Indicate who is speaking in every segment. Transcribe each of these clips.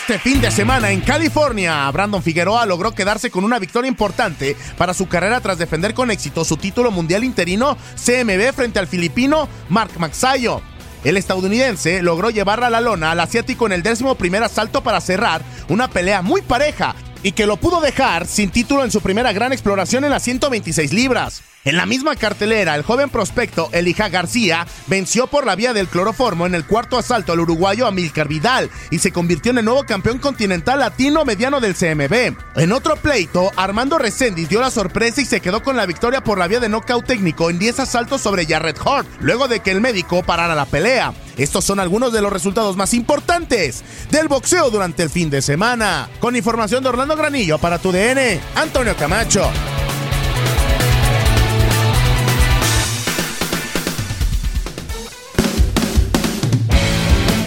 Speaker 1: Este fin de semana en California, Brandon Figueroa logró quedarse con una victoria importante para su carrera tras defender con éxito su título mundial interino CMB frente al filipino Mark Maxayo. El estadounidense logró llevar a la lona al asiático en el décimo primer asalto para cerrar una pelea muy pareja y que lo pudo dejar sin título en su primera gran exploración en las 126 libras. En la misma cartelera, el joven prospecto Elija García venció por la vía del cloroformo en el cuarto asalto al uruguayo Amilcar Vidal y se convirtió en el nuevo campeón continental latino mediano del CMB. En otro pleito, Armando Reséndiz dio la sorpresa y se quedó con la victoria por la vía de nocaut técnico en 10 asaltos sobre Jarrett Hort, luego de que el médico parara la pelea. Estos son algunos de los resultados más importantes del boxeo durante el fin de semana. Con información de Orlando Granillo para tu DN, Antonio Camacho.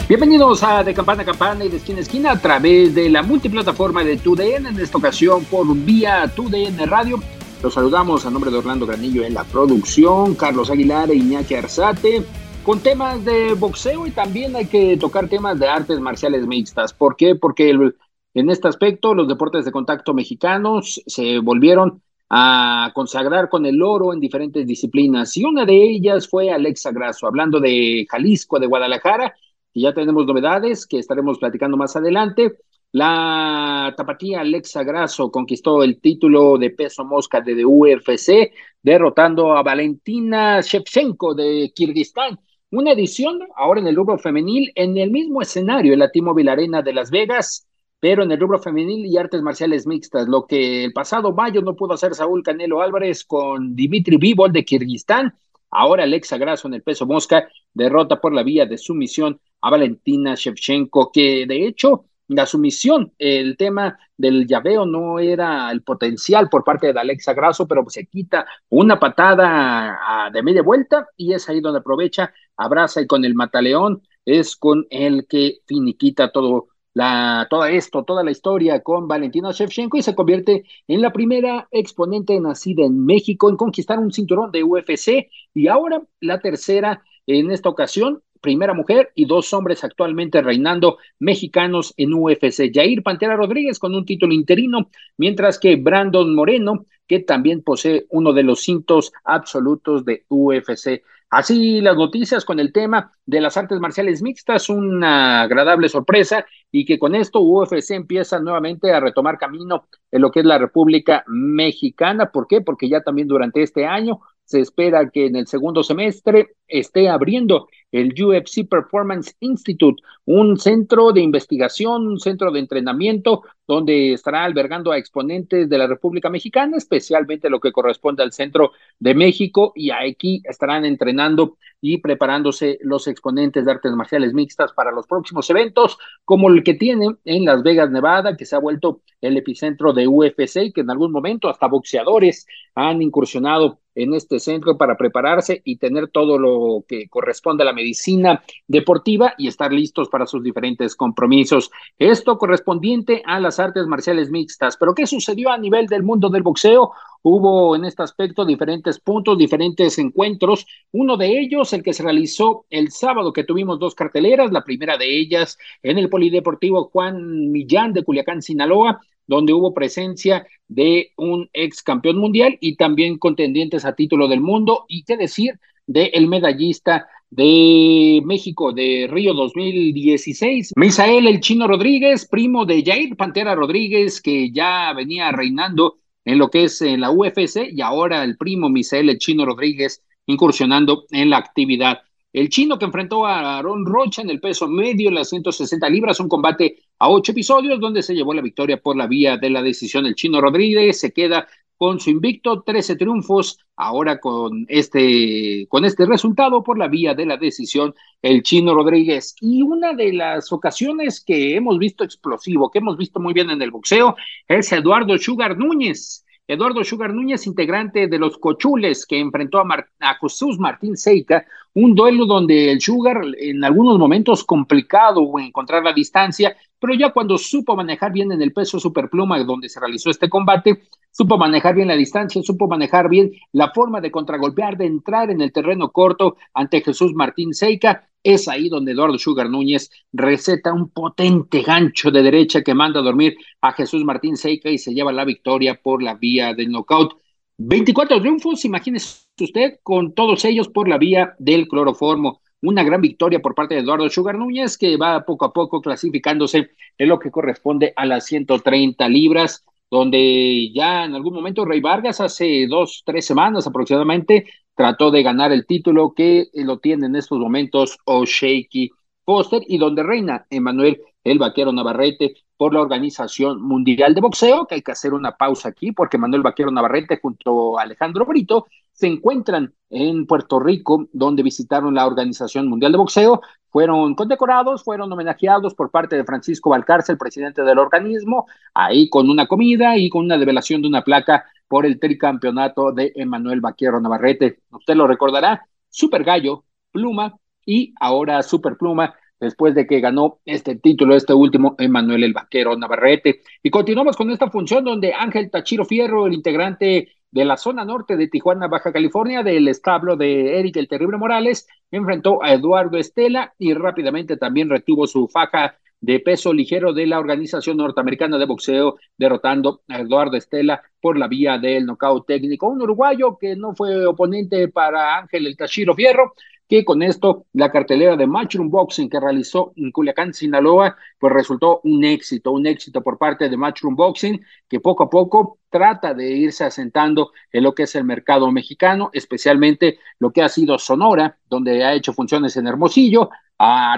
Speaker 2: Bienvenidos a De Campana a Campana y de Esquina a Esquina a través de la multiplataforma de TUDN, en esta ocasión por vía TUDN Radio. Los saludamos a nombre de Orlando Granillo en la producción, Carlos Aguilar e Iñaki Arzate, con temas de boxeo y también hay que tocar temas de artes marciales mixtas. ¿Por qué? Porque en este aspecto los deportes de contacto mexicanos se volvieron a consagrar con el oro en diferentes disciplinas y una de ellas fue Alexa Grasso, hablando de Jalisco, de Guadalajara, y ya tenemos novedades que estaremos platicando más adelante. La tapatía Alexa Grasso conquistó el título de peso mosca de UFC, derrotando a Valentina Shevchenko de Kirguistán. Una edición ahora en el rubro femenil, en el mismo escenario, en la T-Mobile Arena de Las Vegas, pero en el rubro femenil y artes marciales mixtas, lo que el pasado mayo no pudo hacer Saúl Canelo Álvarez con Dimitri Bivol de Kirguistán, ahora Alexa Grasso en el peso mosca derrota por la vía de sumisión a Valentina Shevchenko, que de hecho la sumisión, el tema del llaveo no era el potencial por parte de Alexa Grasso, pero se quita una patada de media vuelta y es ahí donde aprovecha, abraza y con el mataleón es con el que finiquita todo la, todo esto, toda la historia con Valentina Shevchenko y se convierte en la primera exponente nacida en México en conquistar un cinturón de UFC y ahora la tercera en esta ocasión primera mujer y dos hombres actualmente reinando mexicanos en UFC. Jair Pantera Rodríguez con un título interino, mientras que Brandon Moreno, que también posee uno de los cintos absolutos de UFC. Así las noticias con el tema de las artes marciales mixtas, una agradable sorpresa y que con esto UFC empieza nuevamente a retomar camino en lo que es la República Mexicana. ¿Por qué? Porque ya también durante este año se espera que en el segundo semestre esté abriendo el UFC Performance Institute, un centro de investigación, un centro de entrenamiento donde estará albergando a exponentes de la República Mexicana, especialmente lo que corresponde al centro de México, y aquí estarán entrenando y preparándose los exponentes de artes marciales mixtas para los próximos eventos, como el que tiene en Las Vegas, Nevada, que se ha vuelto el epicentro de UFC y que en algún momento hasta boxeadores han incursionado en este centro para prepararse y tener todo lo que corresponde a la medicina deportiva y estar listos para sus diferentes compromisos. Esto correspondiente a las artes marciales mixtas. Pero ¿qué sucedió a nivel del mundo del boxeo? Hubo en este aspecto diferentes puntos, diferentes encuentros. Uno de ellos, el que se realizó el sábado, que tuvimos dos carteleras. La primera de ellas en el Polideportivo Juan Millán de Culiacán, Sinaloa, donde hubo presencia de un ex campeón mundial y también contendientes a título del mundo. Y qué decir del el medallista de México de Río 2016, Misael el Chino Rodríguez, primo de Jair Pantera Rodríguez, que ya venía reinando en lo que es en la UFC, y ahora el primo Misael el Chino Rodríguez incursionando en la actividad. El chino que enfrentó a Aaron Rocha en el peso medio, las 160 libras, un combate a ocho episodios donde se llevó la victoria por la vía de la decisión. El chino Rodríguez se queda con su invicto, 13 triunfos, ahora con este, con este resultado por la vía de la decisión, el chino Rodríguez. Y una de las ocasiones que hemos visto explosivo, que hemos visto muy bien en el boxeo, es Eduardo Sugar Núñez. Eduardo Sugar Núñez, integrante de los Cochules, que enfrentó a, a Jesús Martín Seica, un duelo donde el Sugar en algunos momentos complicado encontrar la distancia, pero ya cuando supo manejar bien en el peso superpluma donde se realizó este combate, supo manejar bien la distancia, supo manejar bien la forma de contragolpear, de entrar en el terreno corto ante Jesús Martín Seica. Es ahí donde Eduardo Sugar Núñez receta un potente gancho de derecha que manda a dormir a Jesús Martín Seica y se lleva la victoria por la vía del knockout. 24 triunfos, imagínese usted, con todos ellos por la vía del cloroformo. Una gran victoria por parte de Eduardo Sugar Núñez, que va poco a poco clasificándose en lo que corresponde a las 130 libras, donde ya en algún momento Rey Vargas, hace dos, tres semanas aproximadamente, trató de ganar el título que lo tiene en estos momentos O'Shaky Foster y donde reina Emanuel el Vaquero Navarrete por la Organización Mundial de Boxeo, que hay que hacer una pausa aquí porque Manuel Vaquero Navarrete junto a Alejandro Brito se encuentran en Puerto Rico, donde visitaron la Organización Mundial de Boxeo, fueron condecorados, fueron homenajeados por parte de Francisco Valcárcel, presidente del organismo, ahí con una comida y con una develación de una placa por el tricampeonato de Emanuel Vaquero Navarrete. Usted lo recordará, Super Gallo, Pluma y ahora Super Pluma después de que ganó este título, este último, Emanuel el Vaquero Navarrete. Y continuamos con esta función donde Ángel Tachiro Fierro, el integrante de la zona norte de Tijuana, Baja California, del establo de Eric el Terrible Morales, enfrentó a Eduardo Estela y rápidamente también retuvo su faja de peso ligero de la Organización Norteamericana de Boxeo, derrotando a Eduardo Estela por la vía del nocaut técnico. Un uruguayo que no fue oponente para Ángel el Tachiro Fierro, que con esto la cartelera de Matchroom Boxing que realizó en Culiacán, Sinaloa, pues resultó un éxito, un éxito por parte de Matchroom Boxing, que poco a poco trata de irse asentando en lo que es el mercado mexicano, especialmente lo que ha sido Sonora, donde ha hecho funciones en Hermosillo,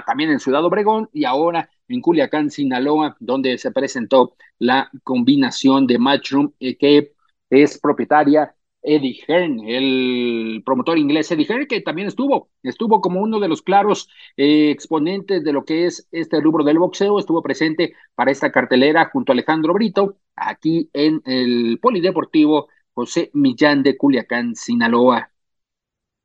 Speaker 2: también en Ciudad Obregón y ahora en Culiacán, Sinaloa, donde se presentó la combinación de Matchroom eh, que es propietaria Eddie Hearn, el promotor inglés Eddie Hearn, que también estuvo, estuvo como uno de los claros eh, exponentes de lo que es este rubro del boxeo, estuvo presente para esta cartelera junto a Alejandro Brito, aquí en el Polideportivo José Millán de Culiacán, Sinaloa.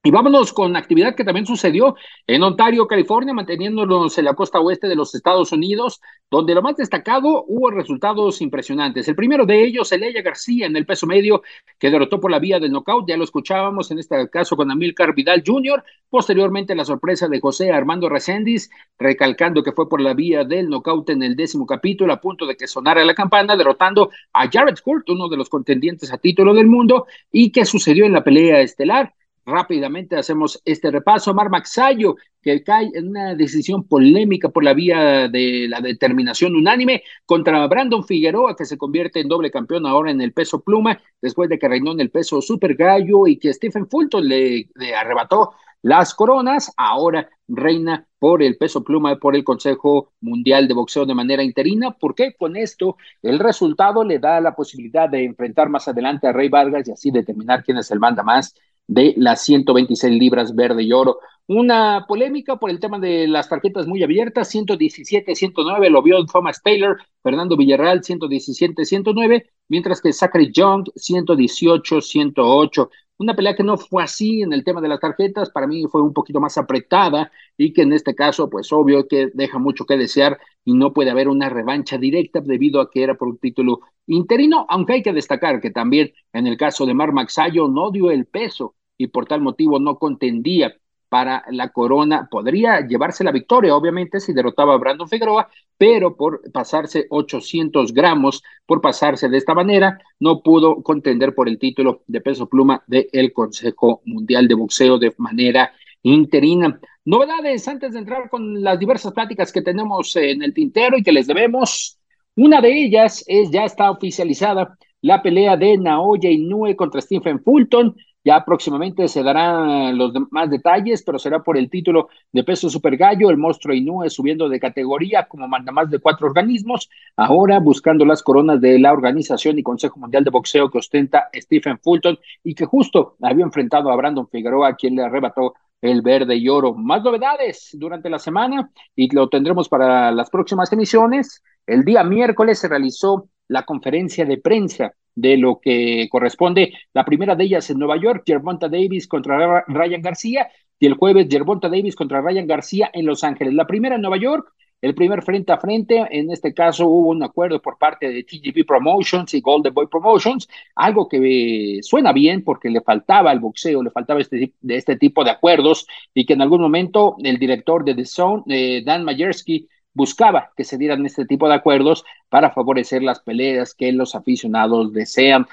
Speaker 2: Y vámonos con actividad que también sucedió en Ontario, California, manteniéndonos en la costa oeste de los Estados Unidos, donde lo más destacado hubo resultados impresionantes. El primero de ellos, Eleya García en el peso medio, que derrotó por la vía del knockout, ya lo escuchábamos en este caso con Amilcar Vidal Jr., posteriormente la sorpresa de José Armando Reséndiz, recalcando que fue por la vía del knockout en el décimo capítulo, a punto de que sonara la campana, derrotando a Jared Court, uno de los contendientes a título del mundo, y que sucedió en la pelea estelar Rápidamente hacemos este repaso. Mar Maxayo, que cae en una decisión polémica por la vía de la determinación unánime contra Brandon Figueroa, que se convierte en doble campeón ahora en el peso pluma, después de que reinó en el peso super gallo y que Stephen Fulton le, arrebató las coronas, ahora reina por el peso pluma, por el Consejo Mundial de Boxeo de manera interina. ¿Por qué? Con esto el resultado le da la posibilidad de enfrentar más adelante a Rey Vargas y así determinar quién es el manda más de las 126 libras verde y oro. Una polémica por el tema de las tarjetas muy abiertas, 117, 109, lo vio Thomas Taylor, Fernando Villarreal, 117, 109, mientras que Zachary Young, 118, 108. Una pelea que no fue así en el tema de las tarjetas, para mí fue un poquito más apretada y que en este caso, pues obvio que deja mucho que desear y no puede haber una revancha directa debido a que era por un título interino, aunque hay que destacar que también en el caso de Mar Maxayo no dio el peso y por tal motivo no contendía para la corona. Podría llevarse la victoria, obviamente, si derrotaba a Brandon Figueroa, pero por pasarse 800 gramos, por pasarse de esta manera, no pudo contender por el título de peso pluma del Consejo Mundial de Boxeo de manera interina. Novedades antes de entrar con las diversas pláticas que tenemos en el tintero y que les debemos. Una de ellas es ya está oficializada la pelea de Naoya Inoue contra Stephen Fulton Ya próximamente se darán los demás detalles, pero será por el título de peso super gallo. El monstruo Inoue subiendo de categoría como manda más de cuatro organismos. Ahora buscando las coronas de la organización y Consejo Mundial de Boxeo que ostenta Stephen Fulton y que justo había enfrentado a Brandon Figueroa, quien le arrebató el verde y oro. Más novedades durante la semana y lo tendremos para las próximas emisiones. El día miércoles se realizó la conferencia de prensa de lo que corresponde. La primera de ellas en Nueva York, Gervonta Davis contra Ryan García, y el jueves Gervonta Davis contra Ryan García en Los Ángeles. La primera en Nueva York, el primer frente a frente, en este caso hubo un acuerdo por parte de TGP Promotions y Golden Boy Promotions, algo que suena bien porque le faltaba al boxeo, le faltaba este, de este tipo de acuerdos y que en algún momento el director de The Zone, eh, Dan Majersky, buscaba que se dieran este tipo de acuerdos para favorecer las peleas que los aficionados desean.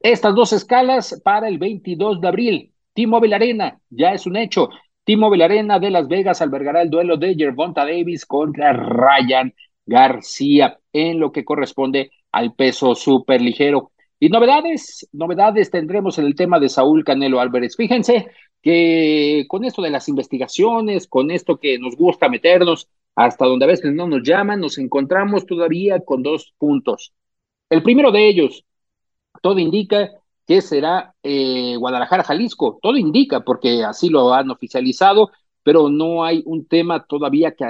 Speaker 2: Estas dos escalas para el 22 de abril. T-Mobile ya es un hecho. T-Mobile de Las Vegas albergará el duelo de Gervonta Davis contra Ryan García en lo que corresponde al peso súper ligero. Y novedades, novedades tendremos en el tema de Saúl Canelo Álvarez. Fíjense que con esto de las investigaciones, con esto que nos gusta meternos hasta donde a veces no nos llaman, nos encontramos todavía con dos puntos. El primero de ellos, todo indica que será eh, Guadalajara, Jalisco. Todo indica, porque así lo han oficializado, pero no hay un tema todavía que,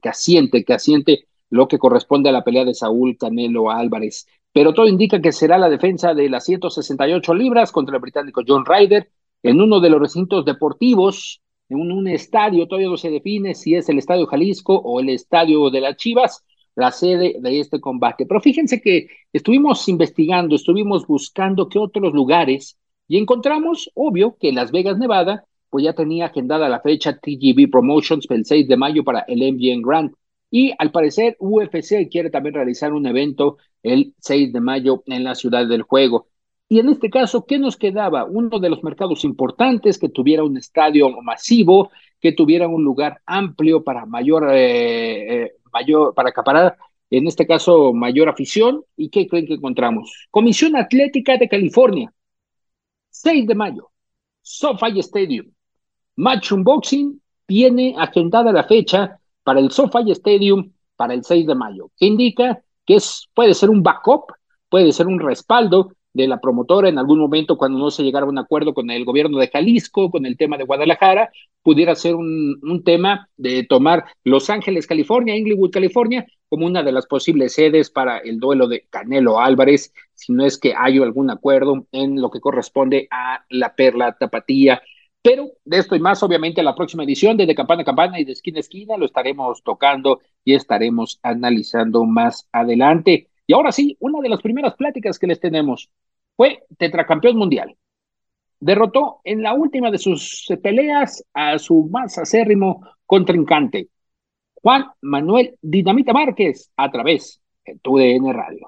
Speaker 2: que asiente, que asiente lo que corresponde a la pelea de Saúl Canelo Álvarez. Pero todo indica que será la defensa de las 168 libras contra el británico John Ryder en uno de los recintos deportivos en un, estadio, todavía no se define si es el Estadio Jalisco o el Estadio de las Chivas, la sede de este combate. Pero fíjense que estuvimos investigando, estuvimos buscando qué otros lugares y encontramos, obvio, que Las Vegas, Nevada, pues ya tenía agendada la fecha TGB Promotions el 6 de mayo para el MGM Grand. Y al parecer UFC quiere también realizar un evento el 6 de mayo en la ciudad del juego. Y en este caso, ¿qué nos quedaba? Uno de los mercados importantes que tuviera un estadio masivo, que tuviera un lugar amplio para mayor, eh, eh, mayor, para acaparar, en este caso, mayor afición. ¿Y qué creen que encontramos? Comisión Atlética de California, 6 de mayo, SoFi Stadium. Match Unboxing tiene agendada la fecha para el SoFi Stadium para el 6 de mayo, que indica que es, puede ser un backup, puede ser un respaldo de la promotora en algún momento cuando no se llegara a un acuerdo con el gobierno de Jalisco, con el tema de Guadalajara, pudiera ser un, un tema de tomar Los Ángeles, California, Inglewood, California, como una de las posibles sedes para el duelo de Canelo Álvarez, si no es que hay algún acuerdo en lo que corresponde a la perla tapatía. Pero de esto y más, obviamente, la próxima edición de De Campana a Campana y de Esquina a Esquina lo estaremos tocando y estaremos analizando más adelante. Y ahora sí, una de las primeras pláticas que les tenemos fue tetracampeón mundial. Derrotó en la última de sus peleas a su más acérrimo contrincante, Juan Manuel Dinamita Márquez, a través de TUDN Radio.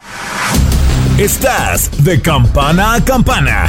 Speaker 3: Estás de campana a campana.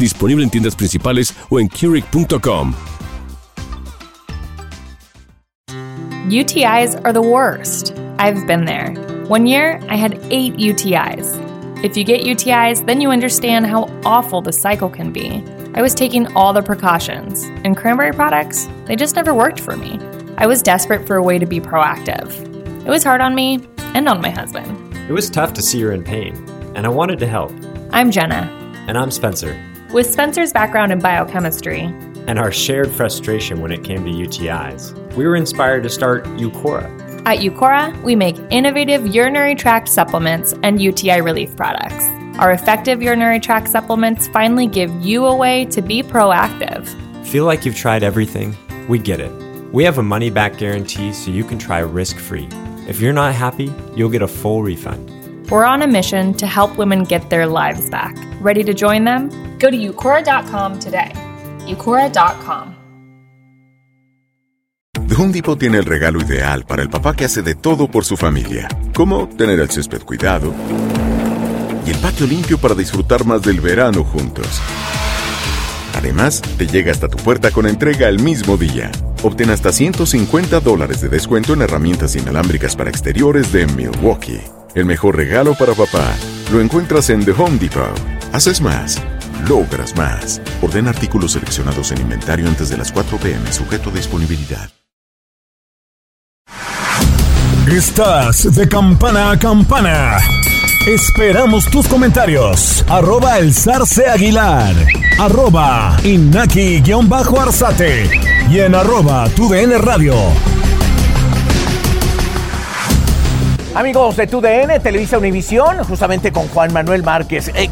Speaker 4: Disponible en tiendas principales o en Keurig.com.
Speaker 5: UTIs are the worst. I've been there. One year, I had eight UTIs. If you get UTIs, then you understand how awful the cycle can be. I was taking all the precautions, and cranberry products, they just never worked for me. I was desperate for a way to be proactive. It was hard on me and on my husband.
Speaker 6: It was tough to see her in pain, and I wanted to help.
Speaker 5: I'm Jenna.
Speaker 6: And I'm Spencer.
Speaker 5: With Spencer's background in biochemistry,
Speaker 6: and our shared frustration when it came to UTIs, we were inspired to start Eucora.
Speaker 5: At Eucora, we make innovative urinary tract supplements and UTI relief products. Our effective urinary tract supplements finally give you a way to be proactive.
Speaker 6: Feel like you've tried everything? We get it. We have a money back guarantee so you can try risk free. If you're not happy, you'll get a full refund.
Speaker 5: We're on a mission to help women get their lives back. Ready to join them? Go to eucora.com today. eucora.com.
Speaker 7: The tiene el regalo ideal para el papá que hace de todo por su familia, como tener el césped cuidado y el patio limpio para disfrutar más del verano juntos. Además, te llega hasta tu puerta con entrega el mismo día. Obtén hasta 150 dólares de descuento en herramientas inalámbricas para exteriores de Milwaukee. El mejor regalo para papá lo encuentras en The Home Depot. Haces más, logras más. Orden artículos seleccionados en inventario antes de las 4 pm, sujeto a disponibilidad.
Speaker 3: Estás de campana a campana. Esperamos tus comentarios. Arroba el zarce aguilar. Arroba inaki-arzate. Y en arroba tu radio.
Speaker 8: Amigos de TUDN, Televisa Univisión, justamente con Juan Manuel Márquez. Eh,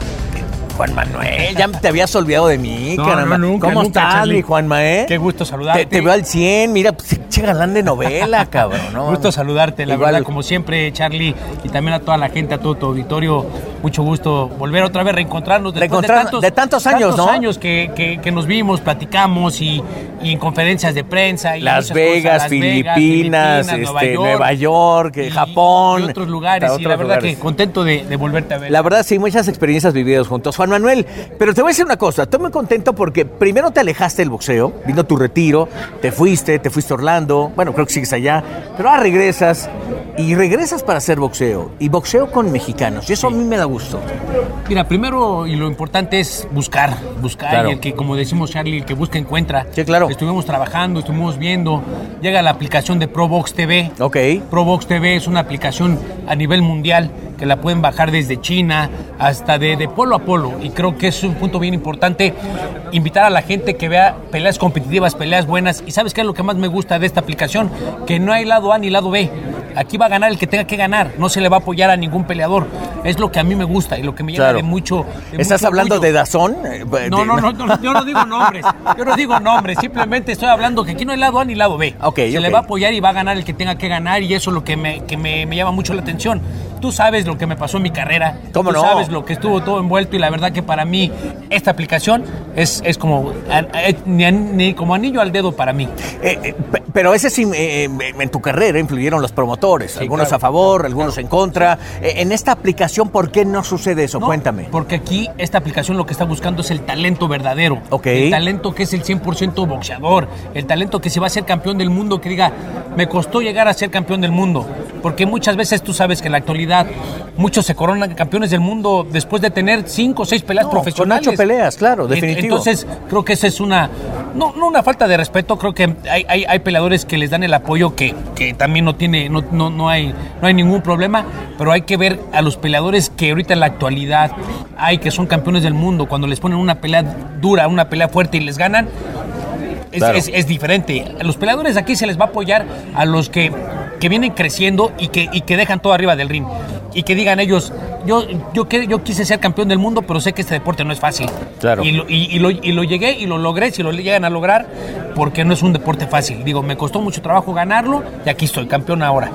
Speaker 8: Juan Manuel, ya te habías olvidado de mí,
Speaker 9: No,
Speaker 8: caramba.
Speaker 9: no, nunca,
Speaker 8: ¿Cómo
Speaker 9: nunca,
Speaker 8: estás,
Speaker 9: Charlie.
Speaker 8: mi Juan Manuel?
Speaker 9: Qué gusto saludarte.
Speaker 8: Te, te veo al 100, mira, pues, che galán de novela, cabrón, ¿no?
Speaker 9: Gusto saludarte, la
Speaker 8: Igual.
Speaker 9: verdad, como siempre, Charlie, y también a toda la gente, a todo tu auditorio. Mucho gusto volver otra vez, reencontrarnos después
Speaker 8: Reencontrar-
Speaker 9: de tantos,
Speaker 8: de tantos años,
Speaker 9: tantos
Speaker 8: ¿no?
Speaker 9: años que, que- que nos vimos, platicamos y, y en conferencias de prensa. Y
Speaker 8: Las Vegas,
Speaker 9: cosas, Las
Speaker 8: Filipinas,
Speaker 9: Filipinas,
Speaker 8: este, Nueva York,
Speaker 9: y-
Speaker 8: Japón.
Speaker 9: Y otros lugares, y la verdad
Speaker 8: lugares.
Speaker 9: que contento de, de volverte a ver.
Speaker 8: La verdad, sí, muchas experiencias vividas juntos. Juan Manuel, pero te voy a decir una cosa, estoy muy contento porque primero te alejaste del boxeo, vino tu retiro, te fuiste, te fuiste a Orlando, bueno, creo que sigues allá, pero ahora regresas y regresas para hacer boxeo, y boxeo con mexicanos, y eso a mí me da gusto.
Speaker 9: Mira, primero y lo importante es buscar, buscar,
Speaker 8: Claro.
Speaker 9: y el que, como decimos Charlie, el que busca encuentra.
Speaker 8: Sí, claro.
Speaker 9: Estuvimos trabajando, estuvimos viendo, llega la aplicación de ProBox TV.
Speaker 8: Ok.
Speaker 9: ProBox TV es una aplicación a nivel mundial que la pueden bajar desde China hasta de, de polo a polo. Y creo que es un punto bien importante invitar a la gente que vea peleas competitivas, peleas buenas. Y sabes qué es lo que más me gusta de esta aplicación? Que no hay lado A ni lado B. Aquí va a ganar el que tenga que ganar. No se le va a apoyar a ningún peleador. Es lo que a mí me gusta y lo que me llena
Speaker 8: Claro.
Speaker 9: de mucho. de
Speaker 8: ¿Estás
Speaker 9: mucho
Speaker 8: hablando
Speaker 9: orgullo.
Speaker 8: de Dazón?
Speaker 9: No, no, no, no, yo no digo nombres, yo no digo nombres, simplemente estoy hablando que aquí no hay lado A ni lado B.
Speaker 8: Ok,
Speaker 9: Se le va a apoyar y va a ganar el que tenga que ganar y eso es lo que me, que me, me llama mucho la atención. Tú sabes lo que me pasó en mi carrera,
Speaker 8: ¿Cómo
Speaker 9: tú
Speaker 8: no?
Speaker 9: sabes lo que estuvo todo envuelto y la verdad que para mí esta aplicación es, es como, a- ni, ni como anillo al dedo para mí.
Speaker 8: Eh, eh, pe- pero ese sí, eh, eh, en tu carrera influyeron los promotores, algunos
Speaker 9: claro.
Speaker 8: a favor, algunos en contra. Eh, en esta aplicación, ¿por qué no sucede eso?
Speaker 9: No,
Speaker 8: Cuéntame.
Speaker 9: Porque aquí esta aplicación lo que está buscando es el talento verdadero.
Speaker 8: Ok.
Speaker 9: El talento que es el 100% boxeador. El talento que se va a ser campeón del mundo, que diga, me costó llegar a ser campeón del mundo. Porque muchas veces tú sabes que en la actualidad muchos se coronan campeones del mundo después de tener cinco o seis peleas
Speaker 8: No,
Speaker 9: profesionales.
Speaker 8: con ocho peleas, claro, definitivo.
Speaker 9: Entonces, creo que esa es una, no, no una falta de respeto, creo que hay, hay, hay peleadores que les dan el apoyo que, que también no tiene, no, no, no, hay, no hay ningún problema, pero hay que ver a los peleadores que ahorita en la actualidad hay, que son campeones del mundo, cuando les ponen una pelea dura, una pelea fuerte y les ganan, es,
Speaker 8: Claro.
Speaker 9: es- es diferente. A los peleadores aquí se les va a apoyar a los que, que vienen creciendo y que, y que dejan todo arriba del ring. Y que digan ellos, yo, yo, yo quise ser campeón del mundo, pero sé que este deporte no es fácil.
Speaker 8: Claro.
Speaker 9: Y lo, y- y lo- y lo llegué y lo logré, si lo llegan a lograr, porque no es un deporte fácil. Digo, me costó mucho trabajo ganarlo y aquí estoy, campeón ahora.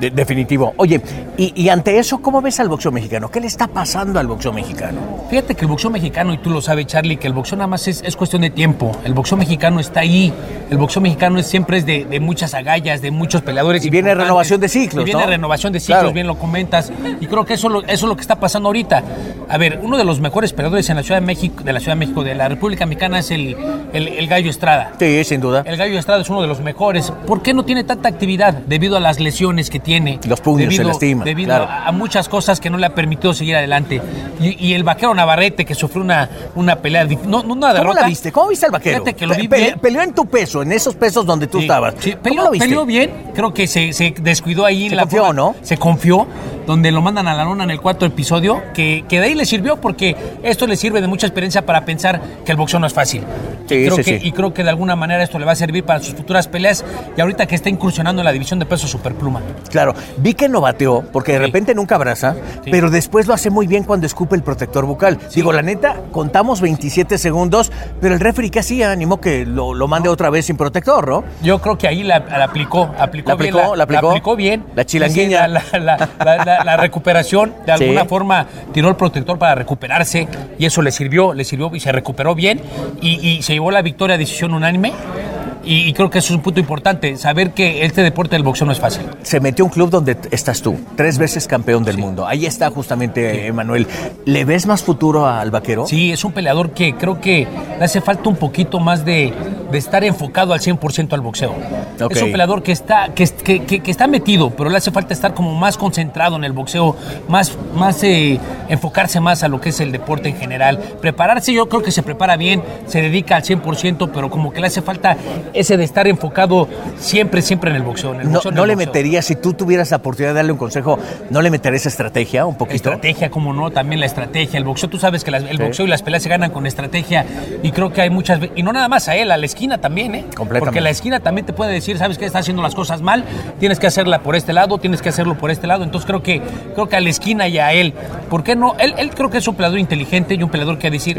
Speaker 8: De- definitivo. Oye, y, y ante eso, ¿cómo ves al boxeo mexicano? ¿Qué le está pasando al boxeo mexicano?
Speaker 9: Fíjate que el boxeo mexicano, y tú lo sabes, Charlie, que el boxeo nada más es, es cuestión de tiempo. El boxeo mexicano está ahí. El boxeo mexicano es, siempre es de, de muchas agallas, de muchos peleadores.
Speaker 8: Y viene renovación de ciclos,
Speaker 9: Y viene
Speaker 8: ¿no?
Speaker 9: renovación de ciclos,
Speaker 8: Claro.
Speaker 9: bien lo comentas. Y creo que eso, lo- eso es lo que está pasando ahorita. A ver, uno de los mejores peleadores en la Ciudad de México, de la Ciudad de México, de la República Mexicana, es el, el, el Gallo Estrada.
Speaker 8: Sí, sin duda.
Speaker 9: El Gallo Estrada es uno de los mejores. ¿Por qué no tiene tanta actividad? Debido a las lesiones que tiene.
Speaker 8: Los puños se
Speaker 9: debido,
Speaker 8: lastiman,
Speaker 9: Debido
Speaker 8: claro.
Speaker 9: a, a muchas cosas que no le ha permitido seguir adelante. Y, y el vaquero Navarrete, que sufrió una, una pelea, no, no una
Speaker 8: ¿Cómo
Speaker 9: derrota.
Speaker 8: la viste? ¿Cómo viste al vaquero?
Speaker 9: Fíjate que lo vi
Speaker 8: Pe-
Speaker 9: bien.
Speaker 8: Peleó en tu peso, en esos pesos donde tú
Speaker 9: Sí,
Speaker 8: estabas.
Speaker 9: sí,
Speaker 8: ¿Cómo
Speaker 9: peleó,
Speaker 8: lo viste?
Speaker 9: peleó bien, creo que se, se descuidó ahí.
Speaker 8: Se
Speaker 9: la
Speaker 8: confió,
Speaker 9: forma-
Speaker 8: ¿no?
Speaker 9: Se confió donde lo mandan a la lona en el cuarto episodio, que, que de ahí le sirvió porque esto le sirve de mucha experiencia para pensar que el boxeo no es fácil.
Speaker 8: Sí,
Speaker 9: y, creo
Speaker 8: sí,
Speaker 9: que,
Speaker 8: sí.
Speaker 9: y creo que de alguna manera esto le va a servir para sus futuras peleas y ahorita que está incursionando en la división de peso superpluma.
Speaker 8: Claro, vi que no bateó, porque de repente nunca abraza, pero después lo hace muy bien cuando escupe el protector bucal. Digo, la neta, contamos 27 segundos, pero el referee que hacía animó que lo, lo mande otra vez sin protector, ¿no?
Speaker 9: Yo creo que ahí la, la aplicó, aplicó,
Speaker 8: ¿La
Speaker 9: bien,
Speaker 8: aplicó? ¿La aplicó?
Speaker 9: bien.
Speaker 8: La.
Speaker 9: Sí, La, la- la- la- la recuperación, de
Speaker 8: Sí.
Speaker 9: alguna forma tiró el protector para recuperarse y eso le sirvió, le sirvió y se recuperó bien y, y se llevó la victoria a decisión unánime. Y, creo que eso es un punto importante, saber que este deporte del boxeo no es fácil.
Speaker 8: Se metió un club donde estás tú, tres veces campeón del mundo. Ahí está justamente Emanuel. ¿Le ves más futuro al vaquero?
Speaker 9: Sí, es un peleador que creo que le hace falta un poquito más de, de estar enfocado al 100% al boxeo. Es un peleador que está, que, que- que- que está metido, pero le hace falta estar como más concentrado en el boxeo, más, más eh, enfocarse más a lo que es el deporte en general. Prepararse, yo creo que se prepara bien, se dedica al 100%, pero como que le hace falta ese de estar enfocado siempre, siempre en el boxeo. En el
Speaker 8: No,
Speaker 9: boxeo, en
Speaker 8: no
Speaker 9: el
Speaker 8: le
Speaker 9: boxeo.
Speaker 8: meterías, si tú tuvieras la oportunidad de darle un consejo, ¿no le meterías estrategia un poquito?
Speaker 9: Estrategia, como no, también la estrategia. El boxeo, tú sabes que las- el
Speaker 8: Sí.
Speaker 9: boxeo y las peleas se ganan con estrategia. Y creo que hay muchas. ve- Y no nada más a él, a la esquina también, ¿eh?
Speaker 8: Completamente.
Speaker 9: Porque la esquina también te puede decir, ¿sabes qué? Está haciendo las cosas mal, tienes que hacerla por este lado, tienes que hacerlo por este lado. Entonces creo que, creo que a la esquina y a él. ¿Por qué no? Él, él creo que es un peleador inteligente y un peleador que decir.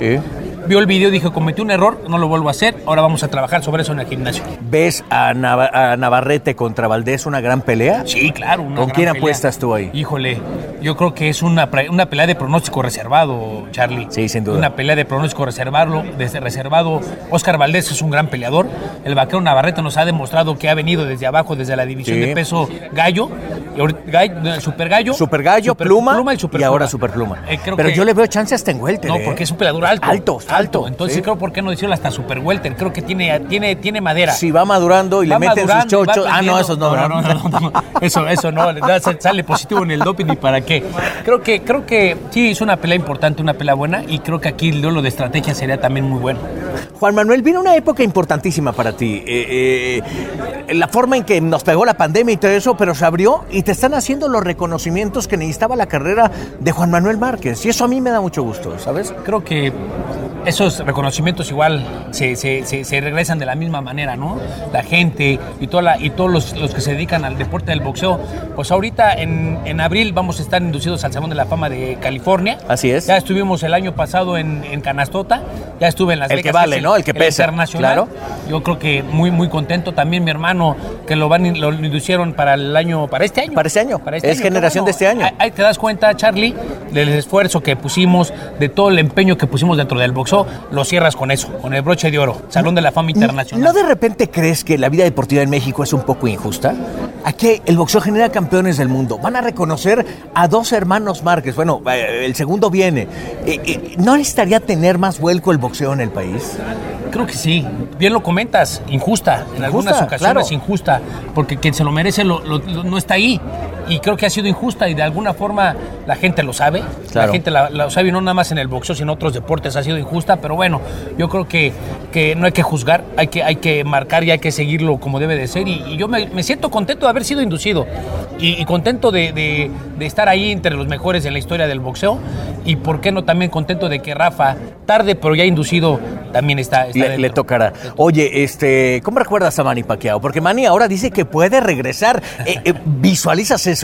Speaker 9: Vio el video, dijo, cometí un error, no lo vuelvo a hacer, ahora vamos a trabajar sobre eso en el gimnasio.
Speaker 8: ¿Ves a, Nava- a Navarrete contra Valdés una gran pelea?
Speaker 9: Sí, claro. una
Speaker 8: ¿Con
Speaker 9: gran
Speaker 8: quién
Speaker 9: pelea.
Speaker 8: apuestas tú ahí?
Speaker 9: Híjole, yo creo que es una, una pelea de pronóstico reservado, Charlie.
Speaker 8: Sí, sin duda.
Speaker 9: Una pelea de pronóstico reservado, desde reservado. Oscar Valdés es un gran peleador. El vaquero Navarrete nos ha demostrado que ha venido desde abajo, desde la división
Speaker 8: Sí.
Speaker 9: de peso gallo, y ahorita- gallo- super gallo,
Speaker 8: Super gallo,
Speaker 9: super
Speaker 8: pluma,
Speaker 9: y, super
Speaker 8: y ahora
Speaker 9: pluma.
Speaker 8: super pluma.
Speaker 9: Eh, creo
Speaker 8: Pero
Speaker 9: que-
Speaker 8: yo le veo chance hasta en welter,
Speaker 9: no,
Speaker 8: ¿eh?
Speaker 9: porque es un peleador alto.
Speaker 8: Alto, está alto,
Speaker 9: Entonces
Speaker 8: sí.
Speaker 9: creo, ¿por qué no decirlo hasta super welter? Creo que tiene, tiene, tiene madera.
Speaker 8: Si va madurando y le meten sus chochos. Ah, no, esos no.
Speaker 9: No, no, no, no, no. Eso, eso no. Sale positivo en el doping y para qué. Creo que, creo que sí, es una pelea importante, una pelea buena y creo que aquí lo de estrategia sería también muy bueno.
Speaker 8: Juan Manuel, viene una época importantísima para ti. Eh, eh, la forma en que nos pegó la pandemia y todo eso, pero se abrió y te están haciendo los reconocimientos que necesitaba la carrera de Juan Manuel Márquez. Y eso a mí me da mucho gusto, ¿sabes?
Speaker 9: Creo que esos reconocimientos igual se, se- se- se regresan de la misma manera, ¿no? La gente y, toda la- y todos los, los que se dedican al deporte del boxeo. Pues ahorita en, en abril vamos a estar inducidos al Salón de la Fama de California.
Speaker 8: Así es.
Speaker 9: Ya estuvimos el año pasado en, en Canastota, ya estuve en Las
Speaker 8: El
Speaker 9: Vegas.
Speaker 8: que vale, ¿no? El que pesa,
Speaker 9: internacional.
Speaker 8: claro.
Speaker 9: Yo creo que muy, muy contento. También mi hermano, que lo van lo inducieron para el año, para este año.
Speaker 8: Para este año.
Speaker 9: Para este
Speaker 8: Es
Speaker 9: año,
Speaker 8: generación de este año.
Speaker 9: Ahí te das cuenta, Charlie, del esfuerzo que pusimos, de todo el empeño que pusimos dentro del boxeo. Lo cierras con eso, con el broche de oro. Salón de la Fama Internacional.
Speaker 8: ¿No de repente crees que la vida deportiva en México es un poco injusta? Aquí el boxeo genera campeones del mundo. Van a reconocer a dos hermanos Márquez. Bueno, eh, el segundo viene. Eh, eh, ¿No necesitaría tener más vuelco el boxeo en el país?
Speaker 9: Creo que sí. Bien lo comentas, injusta. En algunas ocasiones
Speaker 8: claro.
Speaker 9: injusta, porque quien se lo merece lo- lo- lo- no está ahí. Y creo que ha sido injusta y de alguna forma la gente lo sabe.
Speaker 8: Claro.
Speaker 9: La gente la- lo sabe y no nada más en el boxeo, sino en otros deportes ha sido injusta. Pero bueno, yo creo que, que no hay que juzgar, hay que, hay que marcar y hay que seguirlo como debe de ser. Y, y yo me, me siento contento de haber sido inducido y, y contento de, de- de estar ahí entre los mejores en la historia del boxeo. Y por qué no también contento de que Rafa, tarde pero ya inducido, también está, está
Speaker 8: Le, le tocará. Oye, este, ¿cómo recuerdas a Manny Pacquiao? Porque Manny ahora dice que puede regresar. Eh, eh, ¿Visualizas eso?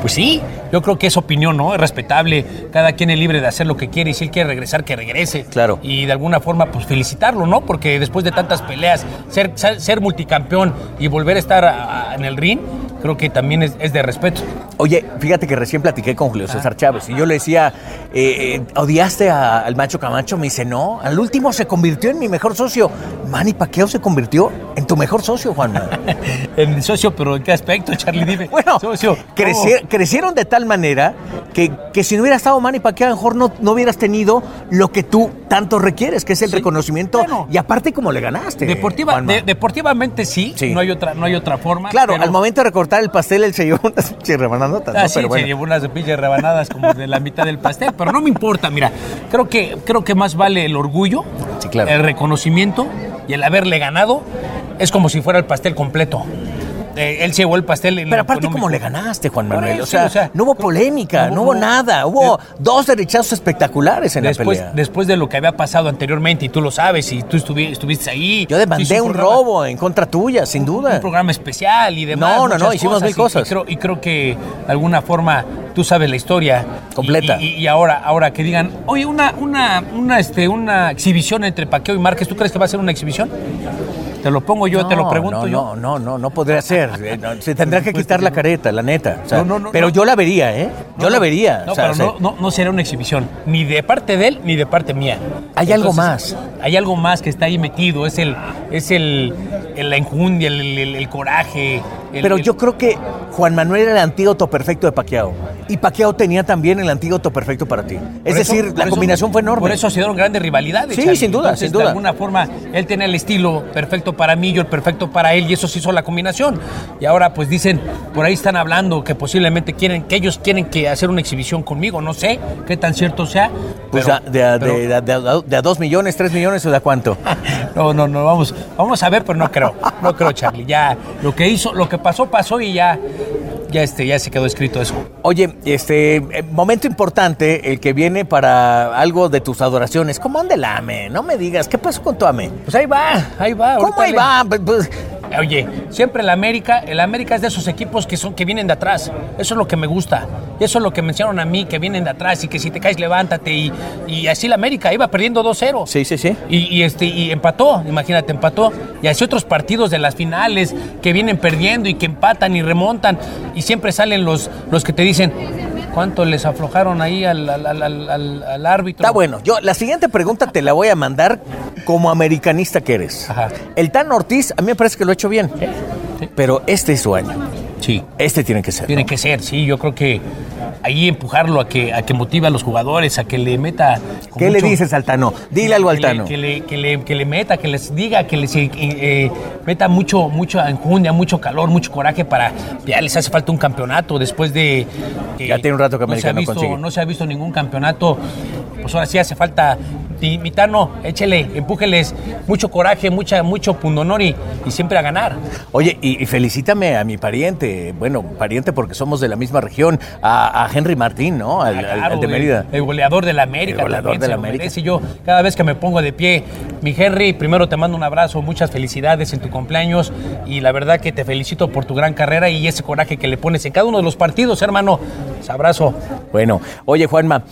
Speaker 9: Pues sí, yo creo que es opinión, ¿no? Es respetable. Cada quien es libre de hacer lo que quiere y si él quiere regresar, que regrese.
Speaker 8: Claro.
Speaker 9: Y de alguna forma, pues felicitarlo, ¿no? Porque después de tantas peleas, ser, ser, ser multicampeón y volver a estar a- a- en el ring, creo que también es, es de respeto.
Speaker 8: Oye, fíjate que recién platiqué con Julio César Chávez y yo le decía, eh, eh, ¿odiaste a- al macho Camacho? Me dice, no, al último se convirtió en mi mejor socio. Manny Pacquiao se convirtió en tu mejor socio, Juan.
Speaker 9: En socio, pero ¿en qué aspecto, Charlie? Dime.
Speaker 8: Bueno,
Speaker 9: socio.
Speaker 8: creci- crecieron de tal manera que, que si no hubiera estado Manny Pacquiao, a lo mejor no, no hubieras tenido lo que tú tanto requieres, que es el reconocimiento. y aparte, como le ganaste.
Speaker 9: Deportiva,
Speaker 8: Juanma.
Speaker 9: de- deportivamente sí,
Speaker 8: Sí.
Speaker 9: No, hay otra, no hay otra forma.
Speaker 8: Claro,
Speaker 9: pero-
Speaker 8: al momento de recortar el pastel, él se llevó unas pinches rebananotas,
Speaker 9: Ah,
Speaker 8: ¿no?
Speaker 9: sí,
Speaker 8: Pero
Speaker 9: se llevó unas pinches rebanadas como de la mitad del pastel, pero no me importa, mira, creo que, creo que más vale el orgullo,
Speaker 8: claro.
Speaker 9: el reconocimiento y el haberle ganado, es como si fuera el pastel completo. Eh, él se llevó el pastel. en
Speaker 8: Pero aparte. ¿cómo le ganaste, Juan Manuel?
Speaker 9: eso,
Speaker 8: o, sea,
Speaker 9: o sea,
Speaker 8: no hubo polémica, no,
Speaker 9: no,
Speaker 8: hubo nada. Hubo dos derechazos espectaculares en
Speaker 9: Después,
Speaker 8: la pelea.
Speaker 9: después de lo que había pasado anteriormente, y tú lo sabes, y tú estuvi- estuviste ahí.
Speaker 8: Yo demandé un,
Speaker 9: programa-
Speaker 8: robo en contra tuya, sin duda.
Speaker 9: Un programa especial y demás.
Speaker 8: No, no, no, hicimos mil
Speaker 9: y-
Speaker 8: cosas.
Speaker 9: Y, creo, y creo que de alguna forma tú sabes la historia.
Speaker 8: Completa.
Speaker 9: Y ahora, ahora que digan, oye, una, una, una, este, una exhibición entre Paqueo y Márquez, ¿tú crees que va a ser una exhibición? Te lo pongo yo, te lo pregunto
Speaker 8: no,
Speaker 9: yo.
Speaker 8: No, no, no, no podría ser. Eh, Se tendrá que quitar la careta, la neta. O sea,
Speaker 9: No, no, no,
Speaker 8: pero yo la vería, ¿eh? Yo la vería.
Speaker 9: No,
Speaker 8: o sea,
Speaker 9: pero no, no, no será una exhibición, ni de parte de él, ni de parte mía.
Speaker 8: Hay algo más.
Speaker 9: Hay algo más que está ahí metido, es el, es el, la enjundia, el, el- el coraje. el-
Speaker 8: Pero
Speaker 9: el-
Speaker 8: yo creo que Juan Manuel era el antídoto perfecto de Paquiao. Y Paquiao tenía también el antídoto perfecto para ti. Es
Speaker 9: eso-
Speaker 8: decir, la
Speaker 9: eso-
Speaker 8: combinación fue enorme.
Speaker 9: Por eso se dieron grandes rivalidades.
Speaker 8: Sí,
Speaker 9: Charlie.
Speaker 8: sin duda,
Speaker 9: Entonces,
Speaker 8: sin duda.
Speaker 9: De alguna forma, él tenía el estilo perfecto para mí, yo el perfecto para él, y eso se hizo la combinación. Y ahora, pues dicen, por ahí están hablando que posiblemente quieren, que ellos quieren que hacer una exhibición conmigo. No sé qué tan cierto sea.
Speaker 8: Pues
Speaker 9: pero-
Speaker 8: a- de, a-
Speaker 9: pero-
Speaker 8: de- de- de a- de a dos millones, tres millones o de a cuánto.
Speaker 9: No, no, no, vamos, vamos a ver, pero no creo, no creo, Charlie. Ya, lo que hizo, lo que pasó, pasó y ya, ya este, ya se quedó escrito eso.
Speaker 8: Oye, este eh, momento importante, el que viene para algo de tus adoraciones. ¿Cómo anda el AME? No me digas, ¿qué pasó con tu AME?
Speaker 9: Pues ahí va, ahí va.
Speaker 8: ¿Cómo
Speaker 9: le-
Speaker 8: va? Pues, pues,
Speaker 9: Oye, siempre el América, el América es de esos equipos que son que vienen de atrás. Eso es lo que me gusta. Y eso es lo que me enseñaron a mí, que vienen de atrás y que si te caes levántate y, y así el América iba perdiendo 2-0.
Speaker 8: Sí, sí, sí.
Speaker 9: Y, y, este y empató, imagínate, empató. Y así otros partidos de las finales que vienen perdiendo y que empatan y remontan y siempre salen los los que te dicen cuánto les aflojaron ahí al, al- al- al- al- al árbitro.
Speaker 8: Está bueno. Yo la siguiente pregunta te la voy a mandar como americanista que eres.
Speaker 9: Ajá.
Speaker 8: El Tan Ortiz, a mí me parece que lo ha hecho bien. Pero este es su año.
Speaker 9: Sí.
Speaker 8: Este tiene que ser.
Speaker 9: Tiene
Speaker 8: ¿no?
Speaker 9: que ser, sí, yo creo que ahí empujarlo a que, a que motive a los jugadores, a que le meta...
Speaker 8: ¿Qué le dices al Tano? Dile algo al Tano.
Speaker 9: Que le, que, le, que le meta, que les diga, que les eh, eh, meta mucho, mucho enjundia, mucho calor, mucho coraje para... Ya les hace falta un campeonato después de...
Speaker 8: Ya tiene un rato que
Speaker 9: no se, ha
Speaker 8: América no
Speaker 9: visto, no se ha visto ningún campeonato. Pues ahora sí hace falta... Mi, mi Tano, échele, empújeles mucho coraje, mucha, mucho pundonor y, y siempre a ganar.
Speaker 8: Oye, y, y felicítame a mi pariente, bueno, pariente porque somos de la misma región, a, a Henry Martín, ¿no? Al,
Speaker 9: Ah,
Speaker 8: al-
Speaker 9: claro,
Speaker 8: al de Mérida.
Speaker 9: El, goleador de la América.
Speaker 8: El goleador
Speaker 9: también
Speaker 8: de la América.
Speaker 9: merece. Yo, cada vez que me pongo de pie, mi Henry, primero te mando un abrazo, muchas felicidades en tu cumpleaños y la verdad que te felicito por tu gran carrera y ese coraje que le pones en cada uno de los partidos, hermano. Abrazo.
Speaker 8: Bueno, oye Juanma,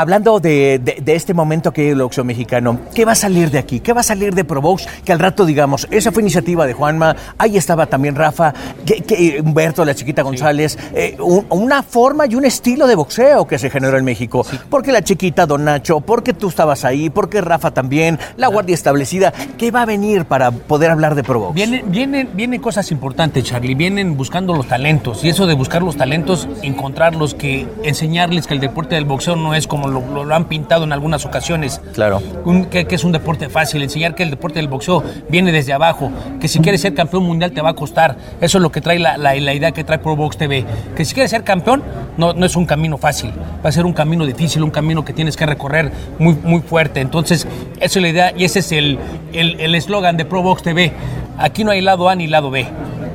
Speaker 8: hablando de, de- de este momento que el boxeo mexicano, ¿qué va a salir de aquí? ¿Qué va a salir de Provox? Que al rato digamos, esa fue iniciativa de Juanma, ahí estaba también Rafa, que, que Humberto, la chiquita González, eh, un- una forma y un estilo de boxeo que se generó en México. Porque la chiquita Don Nacho, porque tú estabas ahí, porque Rafa también, la guardia establecida. ¿Qué va a venir para poder hablar de Provox?
Speaker 9: Vienen, vienen, vienen cosas importantes, Charlie. Vienen buscando los talentos. Y eso de buscar los talentos, encontrarlos, que enseñarles que el deporte del boxeo no es como lo, lo- lo han pintado en algunas ocasiones.
Speaker 8: Claro.
Speaker 9: Un- que, que es un deporte fácil. Enseñar que el deporte del boxeo viene desde abajo. Que si quieres ser campeón mundial te va a costar. Eso es lo que trae la, la- la idea que trae Pro Box TV. Que si quieres ser campeón, no, no es un camino fácil. Va a ser un camino difícil, un camino que tienes que recorrer muy, muy fuerte. Entonces, esa es la idea y ese es el el- el eslogan de Pro Box TV. Aquí no hay lado A ni lado B.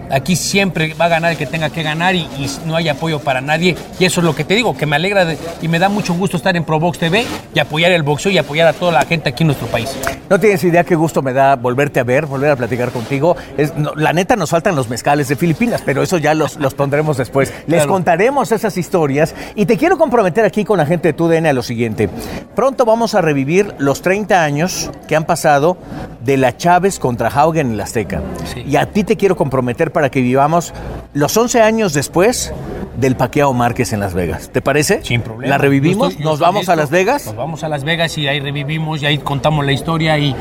Speaker 9: Aquí siempre va a ganar el que tenga que ganar y, y no hay apoyo para nadie. Y eso es lo que te digo, que me alegra de- y me da mucho gusto estar en Pro Box TV y apoyar el boxeo y apoyar a toda la gente aquí en nuestro país.
Speaker 8: No tienes idea qué gusto me da volverte a ver, volver a platicar contigo. Es- no, la neta nos faltan los mezcales de Filipinas, pero eso ya los, los pondremos después. Les
Speaker 9: Claro.
Speaker 8: contaremos esas historias y te quiero comprometer aquí con la gente de TUDN a lo siguiente. Pronto vamos a revivir los 30 años que han pasado de la Chávez contra Haugen en la Azteca.
Speaker 9: Sí.
Speaker 8: Y a ti te quiero comprometer para que vivamos los 11 años después del Paqueado Márquez en Las Vegas. ¿Te parece?
Speaker 9: Sin problema.
Speaker 8: ¿La revivimos?
Speaker 9: Estoy-
Speaker 8: ¿Nos vamos a. Las Vegas?
Speaker 9: Nos vamos a Las Vegas y ahí revivimos y ahí contamos la historia y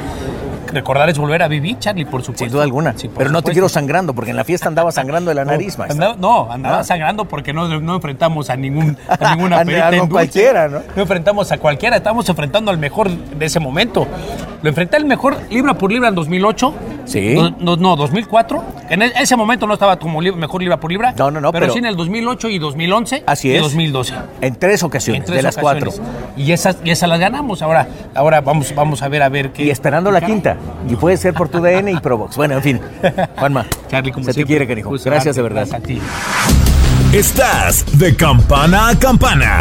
Speaker 9: recordar es volver a vivir, Charlie, por supuesto.
Speaker 8: Sin duda alguna.
Speaker 9: Sí,
Speaker 8: pero no te quiero sangrando, porque en la fiesta andaba sangrando de la nariz, maestro.
Speaker 9: Andaba- no, andaba
Speaker 8: Ah.
Speaker 9: sangrando porque no, no enfrentamos a ningún a ninguna
Speaker 8: A- a cualquiera, ¿no?
Speaker 9: No enfrentamos a cualquiera, estamos enfrentando al mejor de ese momento. Lo enfrenté el mejor libra por libra en 2008.
Speaker 8: Sí.
Speaker 9: No, no, no, 2004. En e- ese momento no estaba como mejor libra por libra.
Speaker 8: No, no, no,
Speaker 9: Pero,
Speaker 8: pero-
Speaker 9: sí en el 2008 y 2011.
Speaker 8: Así
Speaker 9: y
Speaker 8: es.
Speaker 9: 2012.
Speaker 8: En tres ocasiones,
Speaker 9: En tres
Speaker 8: de las
Speaker 9: ocasiones.
Speaker 8: cuatro.
Speaker 9: Y esas, y esas las ganamos. Ahora, ahora vamos, vamos a ver a ver qué.
Speaker 8: Y esperando la quinta. Y puede ser por tu DN y Provox. Bueno, en fin. Juanma.
Speaker 9: Charlie, como
Speaker 8: se te
Speaker 9: siempre,
Speaker 8: quiere, canijo.
Speaker 9: gusto
Speaker 8: Gracias de verdad.
Speaker 9: gracias a ti.
Speaker 3: Estás de campana a campana.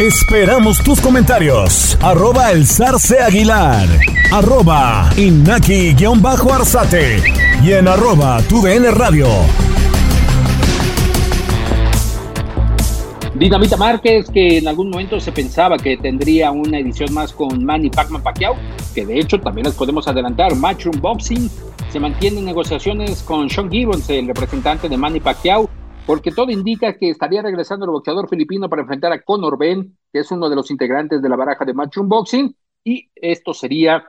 Speaker 3: Esperamos tus comentarios. Arroba el zarce aguilar. Arroba inaki-arzate. Y en arroba tu DN radio.
Speaker 2: Dinamita Márquez, que en algún momento se pensaba que tendría una edición más con Manny Pacman Pacquiao, que de hecho también les podemos adelantar, Matchroom Boxing se mantiene en negociaciones con Sean Gibbons, el representante de Manny Pacquiao, porque todo indica que estaría regresando el boxeador filipino para enfrentar a Conor Ben, que es uno de los integrantes de la baraja de Matchroom Boxing, y esto sería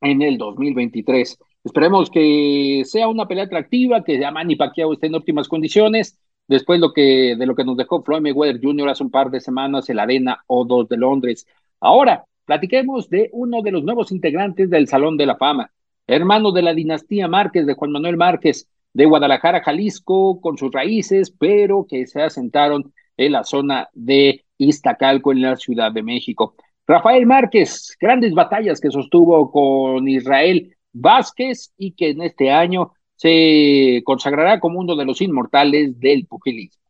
Speaker 2: en el 2023. Esperemos que sea una pelea atractiva, que Manny Pacquiao esté en óptimas condiciones, después lo que, de lo que nos dejó Floyd Mayweather Jr. hace un par de semanas en la Arena O2 de Londres. Ahora, platiquemos de uno de los nuevos integrantes del Salón de la Fama, hermano de la dinastía Márquez, de Juan Manuel Márquez, de Guadalajara, Jalisco, con sus raíces, pero que se asentaron en la zona de Iztacalco, en la Ciudad de México. Rafael Márquez, grandes batallas que sostuvo con Israel Vázquez y que en este año se consagrará como uno de los inmortales del pugilismo.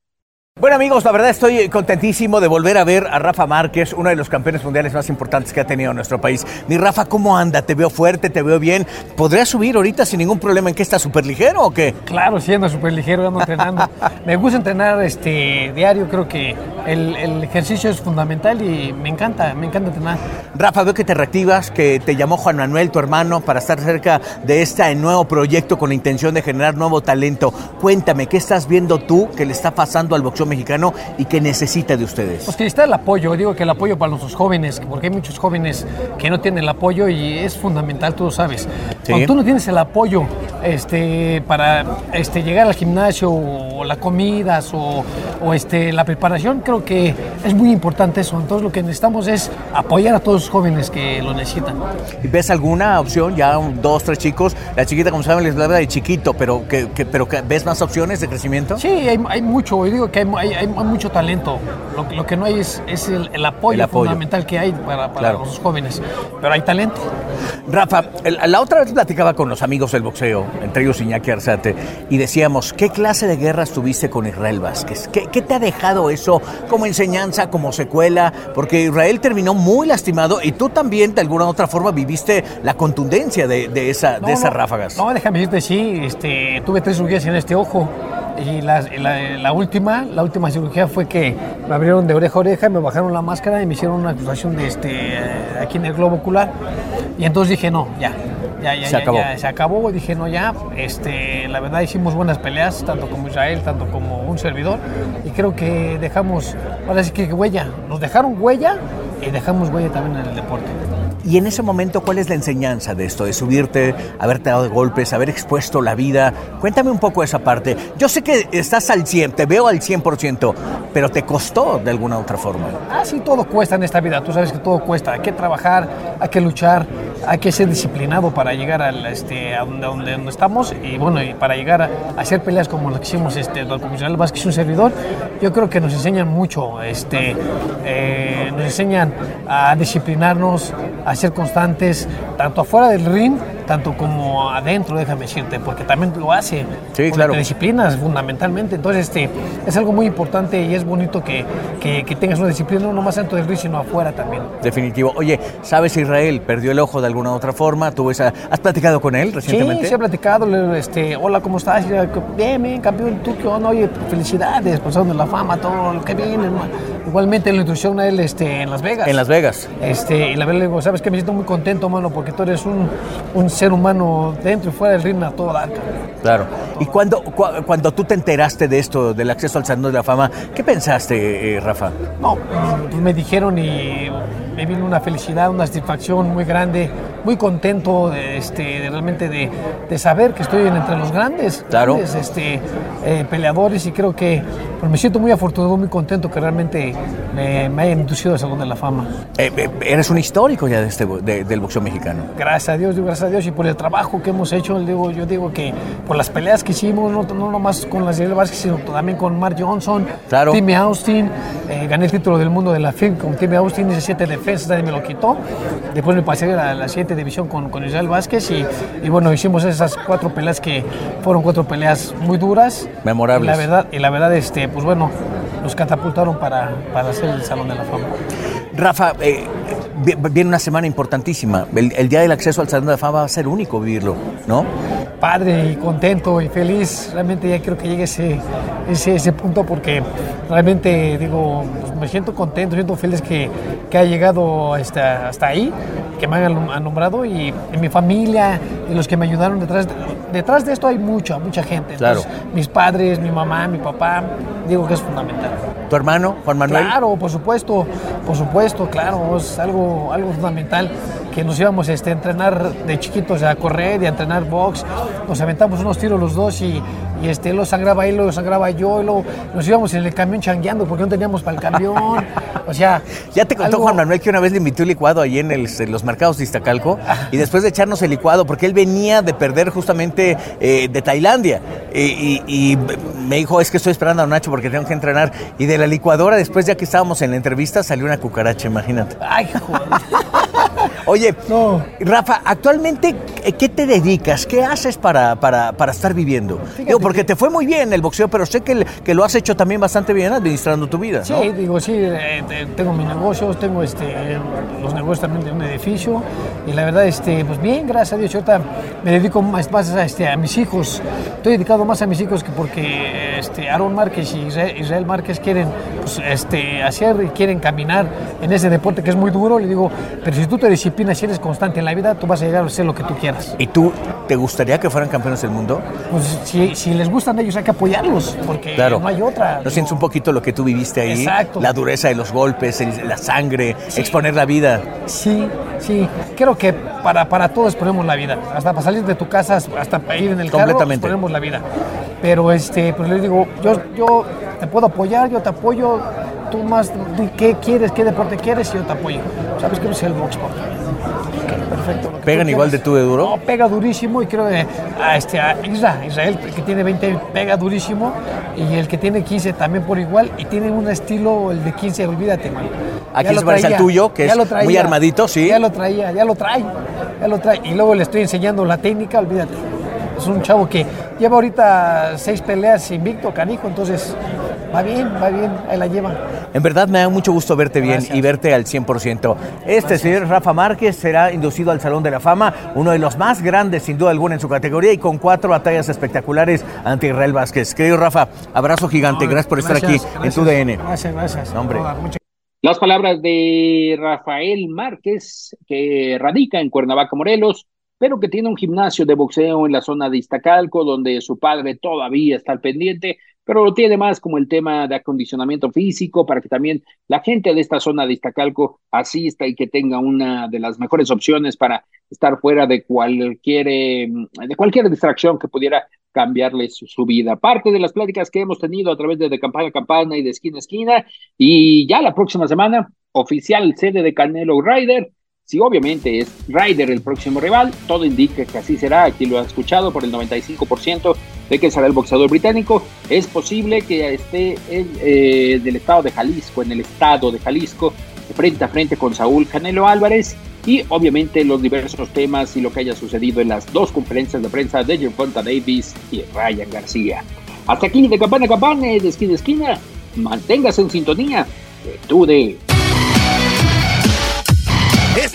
Speaker 8: Bueno amigos, la verdad estoy contentísimo de volver a ver a Rafa Márquez, uno de los campeones mundiales más importantes que ha tenido nuestro país. Mi Rafa, ¿cómo anda? Te veo fuerte, te veo bien. ¿Podrías subir ahorita sin ningún problema en que está súper ligero o qué?
Speaker 9: Claro, sí, ando súper ligero, ando entrenando. me gusta entrenar este diario, creo que el, el, ejercicio es fundamental y me encanta, me encanta entrenar.
Speaker 8: Rafa, veo que te reactivas, que te llamó Juan Manuel, tu hermano, para estar cerca de este nuevo proyecto con la intención de generar nuevo talento. Cuéntame, ¿qué estás viendo tú que le está pasando al boxeo mexicano y que necesita de ustedes?
Speaker 9: Pues que está el apoyo, digo que el apoyo para nuestros jóvenes, porque hay muchos jóvenes que no tienen el apoyo y es fundamental, tú lo sabes. ¿Sí? Cuando tú no tienes el apoyo
Speaker 10: este, para este, llegar al gimnasio o la comida o, o, este, la preparación, creo que es muy importante eso. Entonces lo que necesitamos es apoyar a todos los jóvenes que lo necesitan.
Speaker 8: ¿Ves alguna opción? Ya un, dos, tres chicos. La chiquita, como saben, les habla de chiquito, pero, que, que- pero que- ¿ves más opciones de crecimiento?
Speaker 10: Sí, hay, hay mucho, yo digo que hay, hay- hay mucho talento. Lo, que- lo que no hay es, es el, el apoyo,
Speaker 8: El apoyo.
Speaker 10: fundamental que hay para, para
Speaker 8: Claro.
Speaker 10: los jóvenes. Pero hay talento.
Speaker 8: Rafa, la otra vez platicaba con los amigos del boxeo, entre ellos Iñaki Arzate, y decíamos, ¿qué clase de guerras tuviste con Israel Vázquez? ¿Qué, qué te ha dejado eso como enseñanza, como secuela? Porque Israel terminó muy lastimado y tú también de alguna u otra forma viviste la contundencia de, de esa,
Speaker 10: No,
Speaker 8: de esas
Speaker 10: no,
Speaker 8: ráfagas.
Speaker 10: No, déjame decirte, sí, este, tuve tres cirugías en este ojo. Y la, la- la última, la última cirugía fue que me abrieron de oreja a oreja, me bajaron la máscara y me hicieron una acusación de este, aquí en el globo ocular. Y entonces dije, no, ya, ya, ya,
Speaker 8: Se
Speaker 10: ya,
Speaker 8: acabó.
Speaker 10: ya, se acabó. Y dije, no, ya, este, la verdad hicimos buenas peleas, tanto como Israel, tanto como un servidor. Y creo que dejamos, ahora sí que huella, nos dejaron huella y dejamos huella también en el deporte.
Speaker 8: Y en ese momento, ¿cuál es la enseñanza de esto? De subirte, haberte dado golpes, haber expuesto la vida. Cuéntame un poco esa parte. Yo sé que estás al 100, te veo al 100%, pero te costó de alguna otra forma.
Speaker 10: Ah, sí, todo cuesta en esta vida. Tú sabes que todo cuesta. Hay que trabajar, hay que luchar, hay que ser disciplinado para llegar al, este, a donde, a donde- estamos y bueno, y para llegar a, hacer peleas como las que hicimos este, con Israel Vázquez, un servidor. Yo creo que nos enseñan mucho. Este, eh, nos enseñan a disciplinarnos, a ser constantes, tanto afuera del ring, tanto como adentro, déjame decirte, porque también lo hace.
Speaker 8: Sí, claro.
Speaker 10: Disciplinas fundamentalmente. Entonces, este, es algo muy importante y es bonito que, que- que tengas una disciplina no más dentro del ring, sino afuera también.
Speaker 8: Definitivo. Oye, ¿sabes Israel perdió el ojo de alguna otra forma? ¿Tuvo esa... ¿Has platicado con él recientemente?
Speaker 10: Sí, sí he platicado, este, hola, ¿cómo estás? Bien, bien, campeón, ¿tú qué onda? Oye, felicidades, pasando la fama, todo lo que viene, hermano. Igualmente en la introducción a él este, en Las Vegas.
Speaker 8: En Las Vegas.
Speaker 10: Este, y la verdad le digo, ¿sabes qué? Me siento muy contento, mano, porque tú eres un, un ser humano dentro y fuera del ring a todo dar.
Speaker 8: Claro. ¿Y cuando, cua- cuando tú te enteraste de esto, del acceso al Salón de la Fama, qué pensaste, eh, Rafa?
Speaker 10: No, pues me dijeron y me vino una felicidad, una satisfacción muy grande, muy contento de, este, de realmente de, de saber que estoy en- entre los grandes,
Speaker 8: Claro.
Speaker 10: grandes, este, eh, peleadores y creo que pues, me siento muy afortunado, muy contento que realmente me, me hayan inducido al Salón de la Fama.
Speaker 8: Eh, eh, eres un histórico ya de este, de- del boxeo mexicano.
Speaker 10: Gracias a Dios, gracias a Dios y por el trabajo que hemos hecho, digo, yo digo que por las peleas que hicimos, no, no nomás con las Israel Vázquez, sino también con Mark Johnson,
Speaker 8: Claro.
Speaker 10: Timmy Austin, eh, gané el título del mundo de la FIM con Timmy Austin, hice siete defensas, nadie me lo quitó. Después me pasé a la siguiente división con, con Israel Vázquez y, y bueno, hicimos esas cuatro peleas que fueron cuatro peleas muy duras.
Speaker 8: Memorables.
Speaker 10: Y la verdad, y la verdad este, pues bueno, nos catapultaron para, para hacer el Salón de la Fama.
Speaker 8: Rafa, eh, viene una semana importantísima. El, el día del acceso al Salón de la Fama va a ser único vivirlo, ¿no?
Speaker 10: padre y contento y feliz. Realmente ya quiero que llegue ese, ese, ese punto porque realmente digo, pues, me siento contento, siento feliz que, que ha llegado hasta, hasta ahí, que me han nombrado y, y mi familia y los que me ayudaron detrás de, detrás de esto hay mucha, mucha gente.
Speaker 8: Claro.
Speaker 10: mis padres, mi mamá, mi papá, digo que es fundamental.
Speaker 8: ¿Tu hermano, Juan Manuel?
Speaker 10: Claro, por supuesto, por supuesto, claro, es algo, algo fundamental que nos íbamos este, a entrenar de chiquitos a correr y a entrenar box, nos aventamos unos tiros los dos y, y este, lo sangraba él, lo sangraba yo, y luego nos íbamos en el camión changueando porque no teníamos para el camión, o sea...
Speaker 8: Ya te contó
Speaker 10: algo-
Speaker 8: Juan Manuel que una vez le invitó un licuado ahí en, el- en los mercados de Iztacalco y después de echarnos el licuado, porque él venía de perder justamente eh, de Tailandia y, y- y me dijo, es que estoy esperando a Nacho porque tengo que entrenar y de la licuadora después ya que estábamos en la entrevista salió una cucaracha, imagínate.
Speaker 10: Ay, joder.
Speaker 8: Oye, Rafa, actualmente, ¿qué- ¿qué te dedicas? ¿Qué haces para, para, para estar viviendo? Digo, porque te fue muy bien el boxeo, pero sé que, que lo has hecho también bastante bien administrando tu vida,
Speaker 10: Sí,
Speaker 8: ¿no?
Speaker 10: digo, sí, eh, te- tengo mis negocios, tengo este, los negocios también de un edificio y la verdad, este, pues bien, gracias a Dios, yo ahorita me dedico más, más a, este, a mis hijos, estoy dedicado más a mis hijos que porque este, Aaron Márquez y Israel, Márquez quieren pues, este, hacer y quieren caminar en ese deporte que es muy duro, le digo, pero si tú te disciplinas y eres constante en la vida, tú vas a llegar a hacer lo que tú quieras.
Speaker 8: ¿Y tú te gustaría que fueran campeones del mundo?
Speaker 10: Pues si, si les gustan ellos hay que apoyarlos, porque no hay otra.
Speaker 8: ¿No sientes un poquito lo que tú viviste ahí?
Speaker 10: Exacto.
Speaker 8: La dureza de los golpes, la sangre, exponer la vida.
Speaker 10: Sí, sí. Creo que para, para todos ponemos la vida. Hasta para salir de tu casa, hasta para ir en el carro, ponemos la vida. Pero este, pues les digo, yo, yo te puedo apoyar, yo te apoyo, tú más, ¿qué quieres, qué deporte quieres y yo te apoyo. ¿Sabes qué es el box? Perfecto.
Speaker 8: ¿Pegan igual de tú de duro?
Speaker 10: No, pega durísimo y creo que a, este, a Israel, que tiene 20, pega durísimo y el que tiene 15 también por igual y tiene un estilo, el de 15, olvídate, man.
Speaker 8: Aquí se parece al tuyo, que es muy armadito, sí.
Speaker 10: Ya lo traía, ya lo trae, ya lo trae. Y luego le estoy enseñando la técnica, olvídate. Es un chavo que lleva ahorita seis peleas invicto, canijo, entonces va bien, va bien, ahí la lleva.
Speaker 8: En verdad me da mucho gusto verte bien y verte al 100%. Este señor Rafa Márquez será inducido al Salón de la Fama, uno de los más grandes sin duda alguna en su categoría y con cuatro batallas espectaculares ante Israel Vázquez. Querido Rafa, abrazo gigante, gracias por estar aquí en tu DN.
Speaker 10: Gracias, gracias.
Speaker 8: Hombre.
Speaker 2: Las palabras de Rafael Márquez, que radica en Cuernavaca, Morelos, pero que tiene un gimnasio de boxeo en la zona de Iztacalco, donde su padre todavía está al pendiente, pero lo tiene más como el tema de acondicionamiento físico para que también la gente de esta zona de Iztacalco asista y que tenga una de las mejores opciones para estar fuera de cualquier, em, de cualquier distracción que pudiera cambiarle su, vida. Parte de las pláticas que hemos tenido a través de, de Campana a Campana y de Esquina a Esquina, y ya la próxima semana, oficial sede de Canelo Rider, si obviamente es Ryder el próximo rival, todo indica que así será, aquí lo ha escuchado por el 95% de que será el boxeador británico, es posible que esté en, eh, del estado de Jalisco, en el estado de Jalisco, frente a frente con Saúl Canelo Álvarez y obviamente los diversos temas y lo que haya sucedido en las dos conferencias de prensa de Fonta Davis y Ryan García. Hasta aquí de campana a campana, de esquina a esquina, manténgase en sintonía de tu de